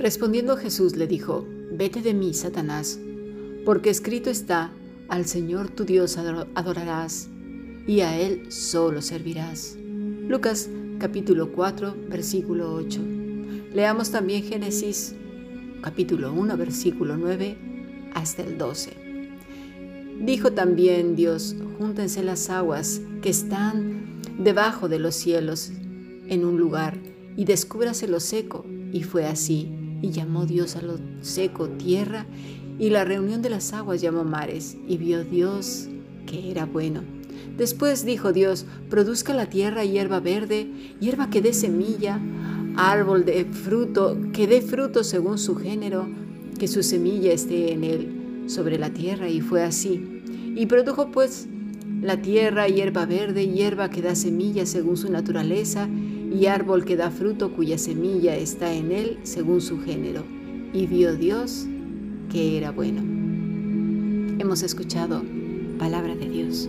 Respondiendo Jesús le dijo, Vete de mí, Satanás, porque escrito está, al Señor tu Dios adorarás y a Él solo servirás. Lucas capítulo 4, versículo 8. Leamos también Génesis capítulo 1, versículo 9 hasta el 12. Dijo también Dios, júntense las aguas que están debajo de los cielos en un lugar y descúbrase lo seco. Y fue así. Y llamó Dios a lo seco tierra, y la reunión de las aguas llamó mares, y vio Dios que era bueno. Después dijo Dios, produzca la tierra hierba verde, hierba que dé semilla, árbol de fruto, que dé fruto según su género, que su semilla esté en él sobre la tierra, y fue así. Y produjo pues la tierra hierba verde, hierba que da semilla según su naturaleza, y árbol que da fruto cuya semilla está en él según su género. Y vio Dios que era bueno. Hemos escuchado palabra de Dios.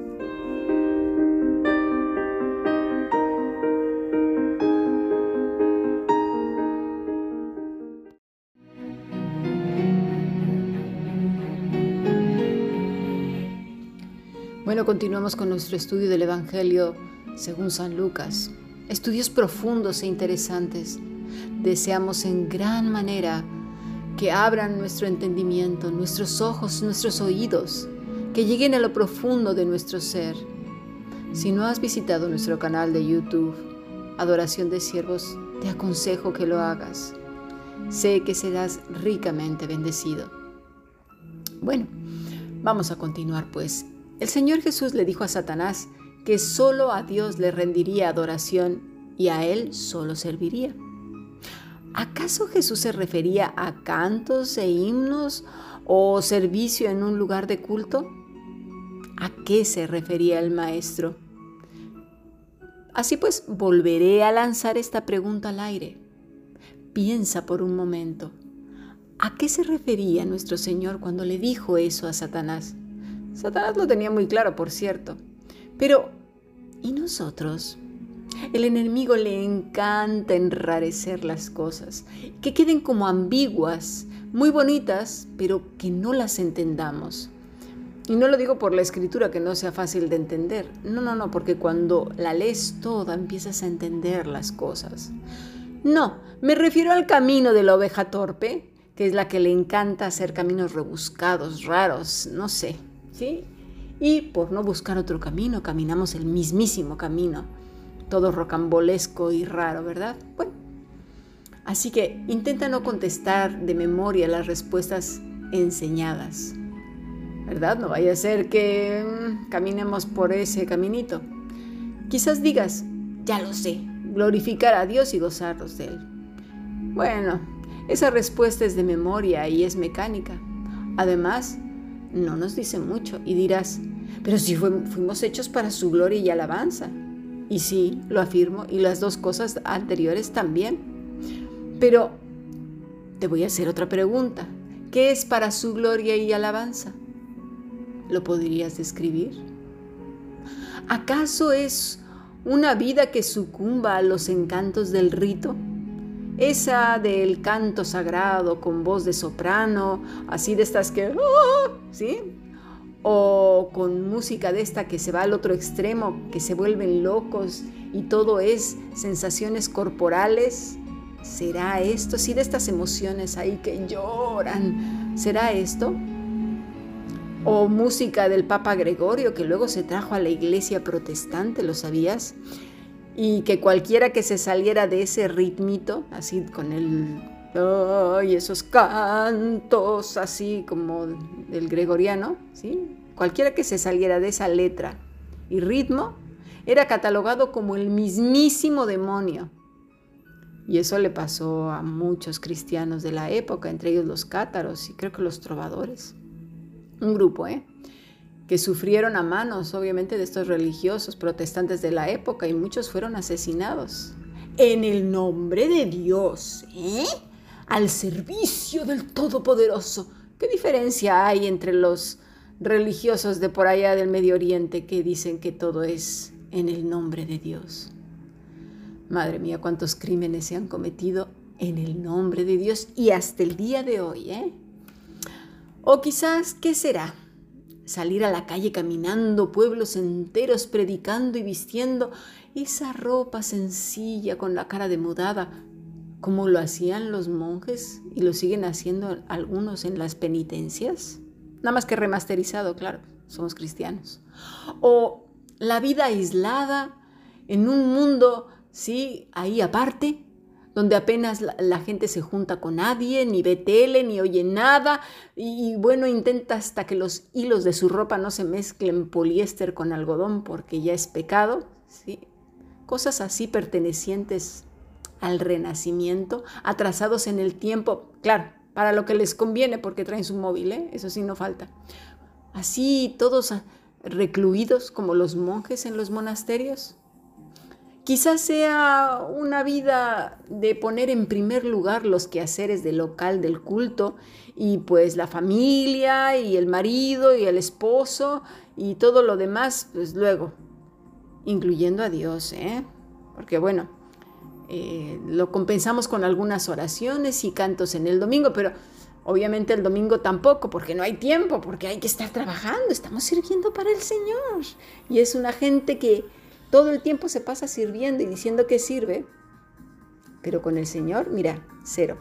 Continuamos con nuestro estudio del Evangelio según San Lucas. Estudios profundos e interesantes. Deseamos en gran manera que abran nuestro entendimiento, nuestros ojos, nuestros oídos, que lleguen a lo profundo de nuestro ser. Si no has visitado nuestro canal de YouTube, Adoración de Siervos, te aconsejo que lo hagas. Sé que serás ricamente bendecido. Bueno, vamos a continuar pues el Señor Jesús le dijo a Satanás que solo a Dios le rendiría adoración y a Él solo serviría. ¿Acaso Jesús se refería a cantos e himnos o servicio en un lugar de culto? ¿A qué se refería el Maestro? Así pues, volveré a lanzar esta pregunta al aire. Piensa por un momento. ¿A qué se refería nuestro Señor cuando le dijo eso a Satanás? Satanás lo tenía muy claro, por cierto. Pero, ¿y nosotros? El enemigo le encanta enrarecer las cosas, que queden como ambiguas, muy bonitas, pero que no las entendamos. Y no lo digo por la escritura que no sea fácil de entender. No, no, no, porque cuando la lees toda empiezas a entender las cosas. No, me refiero al camino de la oveja torpe, que es la que le encanta hacer caminos rebuscados, raros, no sé, y por no buscar otro camino, caminamos el mismísimo camino, todo rocambolesco y raro, ¿verdad? Bueno, así que intenta no contestar de memoria las respuestas enseñadas, ¿verdad? No vaya a ser que mm, caminemos por ese caminito. Quizás digas, ya lo sé, glorificar a Dios y gozarlos de Él. Bueno, esa respuesta es de memoria y es mecánica. Además, no nos dice mucho y dirás, pero si fuimos hechos para su gloria y alabanza. Y sí, lo afirmo, y las dos cosas anteriores también. Pero te voy a hacer otra pregunta. ¿Qué es para su gloria y alabanza? ¿Lo podrías describir? ¿Acaso es una vida que sucumba a los encantos del rito? esa del canto sagrado con voz de soprano, así de estas que, ¡ah! ¿Sí? O con música de esta que se va al otro extremo, que se vuelven locos y todo es sensaciones corporales. ¿Será esto? Sí, de estas emociones ahí que lloran. ¿Será esto? O música del Papa Gregorio que luego se trajo a la iglesia protestante, ¿lo sabías? y que cualquiera que se saliera de ese ritmito, así con el y esos cantos así como del gregoriano, ¿sí? Cualquiera que se saliera de esa letra y ritmo era catalogado como el mismísimo demonio. Y eso le pasó a muchos cristianos de la época, entre ellos los cátaros y creo que los trovadores. Un grupo, ¿eh? que sufrieron a manos, obviamente, de estos religiosos protestantes de la época y muchos fueron asesinados. En el nombre de Dios, ¿eh? Al servicio del Todopoderoso. ¿Qué diferencia hay entre los religiosos de por allá del Medio Oriente que dicen que todo es en el nombre de Dios? Madre mía, cuántos crímenes se han cometido en el nombre de Dios y hasta el día de hoy, ¿eh? O quizás, ¿qué será? salir a la calle caminando, pueblos enteros predicando y vistiendo esa ropa sencilla con la cara demudada, como lo hacían los monjes y lo siguen haciendo algunos en las penitencias. Nada más que remasterizado, claro, somos cristianos. O la vida aislada en un mundo, sí, ahí aparte, donde apenas la, gente se junta con nadie, ni ve tele, ni oye nada, y, bueno, intenta hasta que los hilos de su ropa no se mezclen poliéster con algodón porque ya es pecado, ¿sí? Cosas así pertenecientes al renacimiento, atrasados en el tiempo, claro, para lo que les conviene porque traen su móvil, ¿eh? eso sí no falta. Así todos recluidos como los monjes en los monasterios, Quizás sea una vida de poner en primer lugar los quehaceres del local del culto y pues la familia y el marido y el esposo y todo lo demás, pues luego, incluyendo a Dios, ¿eh? Porque bueno, eh, lo compensamos con algunas oraciones y cantos en el domingo, pero obviamente el domingo tampoco, porque no hay tiempo, porque hay que estar trabajando, estamos sirviendo para el Señor. Y es una gente que todo el tiempo se pasa sirviendo y diciendo que sirve, pero con el Señor, mira, cero.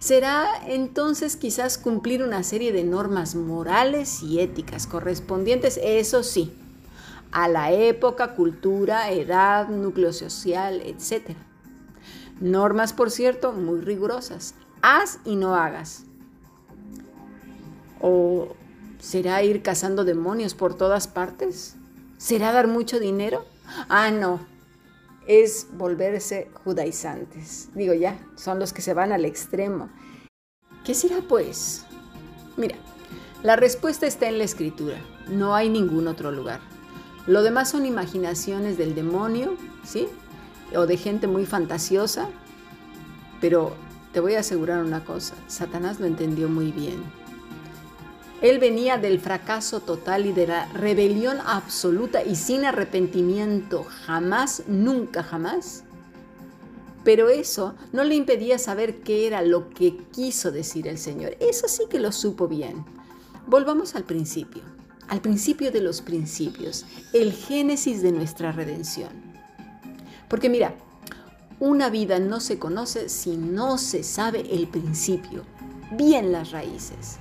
Será entonces quizás cumplir una serie de normas morales y éticas correspondientes, eso sí, a la época, cultura, edad, núcleo social, etc. Normas, por cierto, muy rigurosas. Haz y no hagas. ¿O será ir cazando demonios por todas partes? ¿Será dar mucho dinero? Ah, no. Es volverse judaizantes. Digo ya, son los que se van al extremo. ¿Qué será pues? Mira, la respuesta está en la escritura. No hay ningún otro lugar. Lo demás son imaginaciones del demonio, ¿sí? O de gente muy fantasiosa. Pero te voy a asegurar una cosa, Satanás lo entendió muy bien. Él venía del fracaso total y de la rebelión absoluta y sin arrepentimiento, jamás, nunca, jamás. Pero eso no le impedía saber qué era lo que quiso decir el Señor. Eso sí que lo supo bien. Volvamos al principio, al principio de los principios, el génesis de nuestra redención. Porque mira, una vida no se conoce si no se sabe el principio, bien las raíces.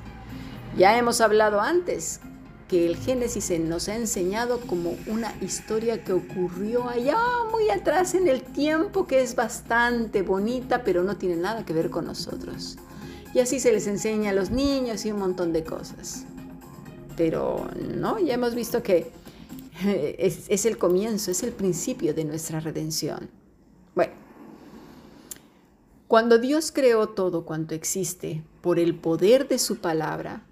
Ya hemos hablado antes que el Génesis nos ha enseñado como una historia que ocurrió allá muy atrás en el tiempo, que es bastante bonita, pero no tiene nada que ver con nosotros. Y así se les enseña a los niños y un montón de cosas. Pero no, ya hemos visto que es, es el comienzo, es el principio de nuestra redención. Bueno, cuando Dios creó todo cuanto existe por el poder de su palabra,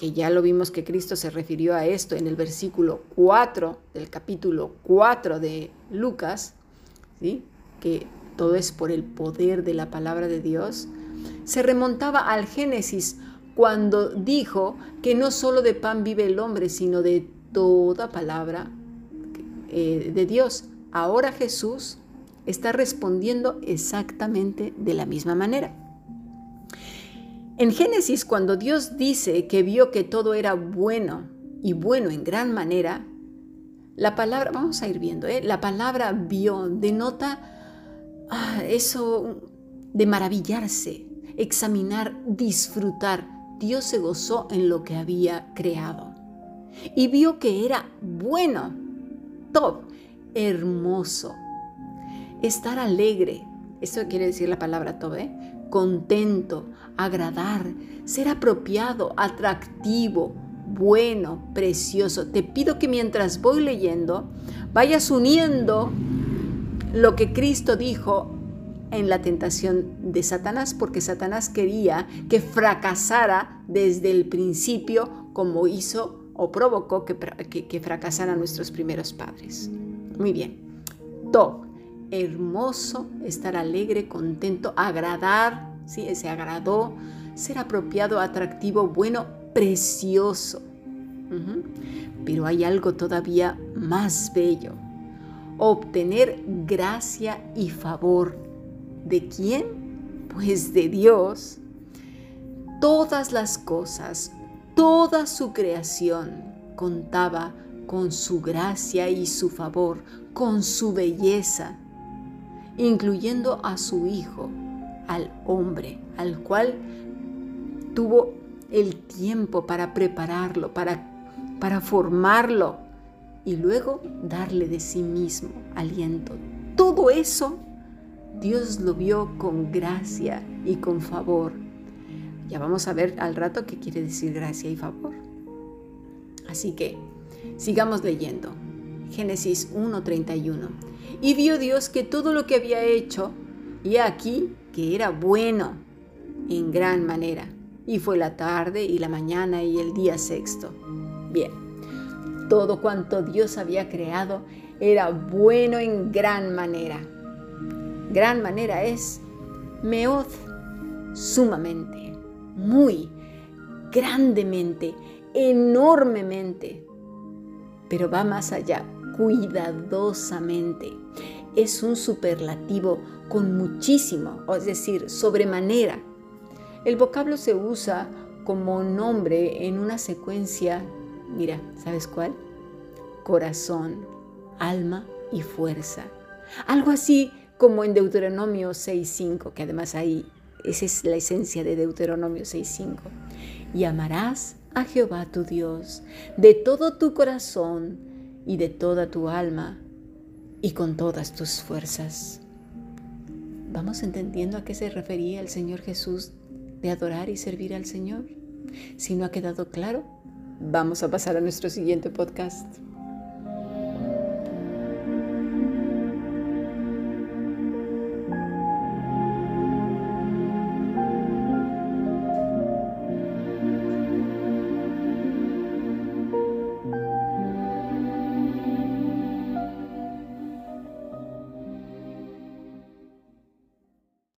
que ya lo vimos que Cristo se refirió a esto en el versículo 4 del capítulo 4 de Lucas, ¿sí? que todo es por el poder de la palabra de Dios, se remontaba al Génesis cuando dijo que no solo de pan vive el hombre, sino de toda palabra eh, de Dios. Ahora Jesús está respondiendo exactamente de la misma manera. En Génesis, cuando Dios dice que vio que todo era bueno y bueno en gran manera, la palabra, vamos a ir viendo, ¿eh? la palabra vio denota ah, eso de maravillarse, examinar, disfrutar. Dios se gozó en lo que había creado y vio que era bueno, top, hermoso. Estar alegre, eso quiere decir la palabra tobe, contento, agradar, ser apropiado, atractivo, bueno, precioso. Te pido que mientras voy leyendo, vayas uniendo lo que Cristo dijo en la tentación de Satanás, porque Satanás quería que fracasara desde el principio como hizo o provocó que, que, fracasaran nuestros primeros padres. Muy bien. Top, hermoso, estar alegre, contento, agradar, ¿sí? se agradó, ser apropiado, atractivo, bueno, precioso. Pero hay algo todavía más bello, obtener gracia y favor. ¿De quién? Pues de Dios. Todas las cosas, toda su creación contaba con su gracia y su favor, con su belleza, incluyendo a su Hijo, al hombre, al cual tuvo el tiempo para prepararlo, para, para formarlo y luego darle de sí mismo aliento. Todo eso Dios lo vio con gracia y con favor. Ya vamos a ver al rato qué quiere decir gracia y favor. Así que sigamos leyendo. Génesis 1:31. Y vio Dios que todo lo que había hecho, y aquí que era bueno en gran manera. Y fue la tarde y la mañana y el día sexto. Bien, todo cuanto Dios había creado era bueno en gran manera. Gran manera es meod, sumamente, muy, grandemente, enormemente. Pero va más allá, cuidadosamente. Es un superlativo con muchísimo, es decir, sobremanera. El vocablo se usa como nombre en una secuencia Mira, ¿sabes cuál? Corazón, alma y fuerza. Algo así como en Deuteronomio 6.5, que además ahí, esa es la esencia de Deuteronomio 6.5. Y amarás a Jehová tu Dios de todo tu corazón y de toda tu alma y con todas tus fuerzas. ¿Vamos entendiendo a qué se refería el Señor Jesús de adorar y servir al Señor? Si no ha quedado claro, vamos a pasar a nuestro siguiente podcast.